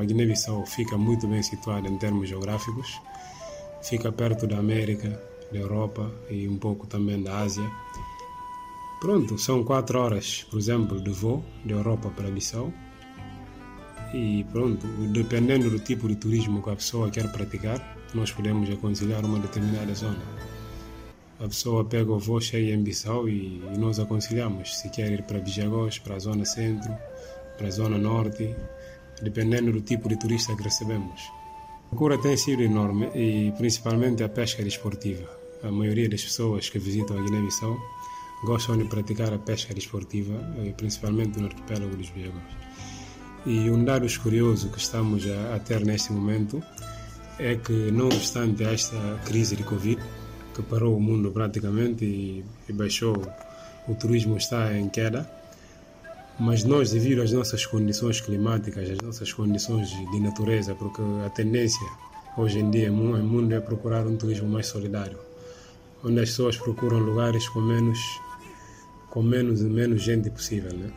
A Guiné-Bissau fica muito bem situada em termos geográficos, fica perto da América, da Europa e um pouco também da Ásia. Pronto, são quatro horas, por exemplo, de voo da Europa para Bissau. E pronto, dependendo do tipo de turismo que a pessoa quer praticar, nós podemos aconselhar uma determinada zona. A pessoa pega o voo cheio em Bissau e, e nós aconselhamos se quer ir para Bijagós, para a zona centro, para a zona norte, dependendo do tipo de turista que recebemos. A procura tem sido enorme e principalmente a pesca desportiva. A maioria das pessoas que visitam a Guiné-Bissau gostam de praticar a pesca desportiva, eh, principalmente no arquipélago dos Bijagós. E um dado curioso que estamos a, a ter neste momento é que, não obstante esta crise de Covid, que parou o mundo praticamente e, e baixou, o turismo está em queda, mas nós, devido às nossas condições climáticas, às nossas condições de natureza, porque a tendência hoje em dia no mundo é procurar um turismo mais solidário, onde as pessoas procuram lugares com menos com menos menos gente possível, né?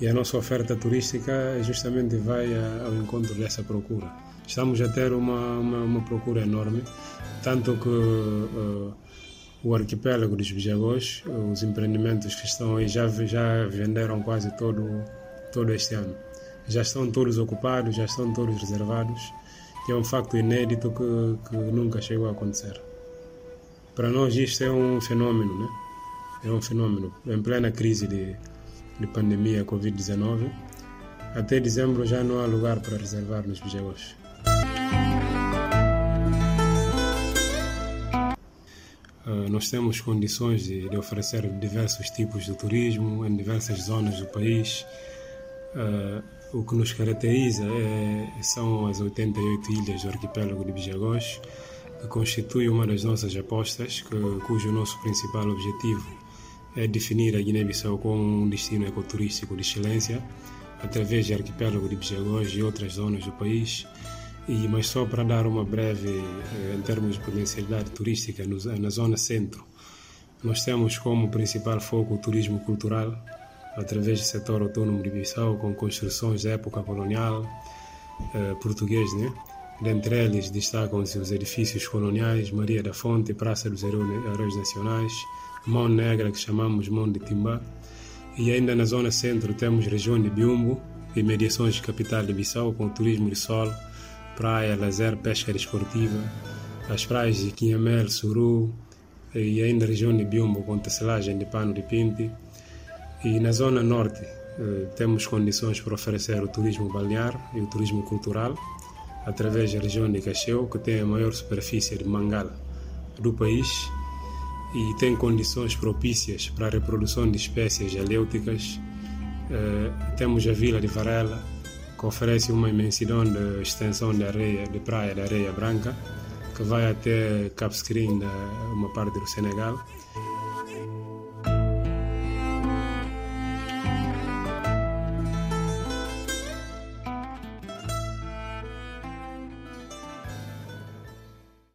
E a nossa oferta turística justamente vai ao encontro dessa procura. Estamos a ter uma, uma, uma procura enorme, tanto que uh, o arquipélago dos Bijagós, os empreendimentos que estão aí já, já venderam quase todo, todo este ano. Já estão todos ocupados, já estão todos reservados, é um facto inédito que, que nunca chegou a acontecer. Para nós isto é um fenômeno, né? É um fenômeno. Em plena crise de, de pandemia Covid-19, até dezembro já não há lugar para reservar nos Bijagós. Nós temos condições de, de, oferecer diversos tipos de turismo em diversas zonas do país. Uh, o que nos caracteriza é, são as 88 ilhas do arquipélago de Bijagós, que constitui uma das nossas apostas, que, cujo nosso principal objetivo é definir a Guiné-Bissau como um destino ecoturístico de excelência, através do arquipélago de Bijagós e outras zonas do país. E, mas só para dar uma breve, eh, em termos de potencialidade turística, no, na zona centro, nós temos como principal foco o turismo cultural, através do setor autônomo de Bissau, com construções da época colonial eh, português, né? Dentre eles destacam-se os edifícios coloniais, Maria da Fonte, Praça dos Heróis Nacionais, Mão Negra, que chamamos Mão de Timbá, e ainda na zona centro temos região de Biumbo e mediações de capital de Bissau, com turismo de sol, praia, lazer, pesca desportiva, as praias de Quinhamel, Suru e ainda a região de Biombo com tecelagem de pano de pinte. E na zona norte eh, temos condições para oferecer o turismo balnear e o turismo cultural através da região de Cacheu, que tem a maior superfície de mangal do país e tem condições propícias para a reprodução de espécies alêuticas. Eh, temos a vila de Varela, que oferece uma imensidão de extensão de areia, de praia de areia branca, que vai até Cap Skirring, uma parte do Senegal.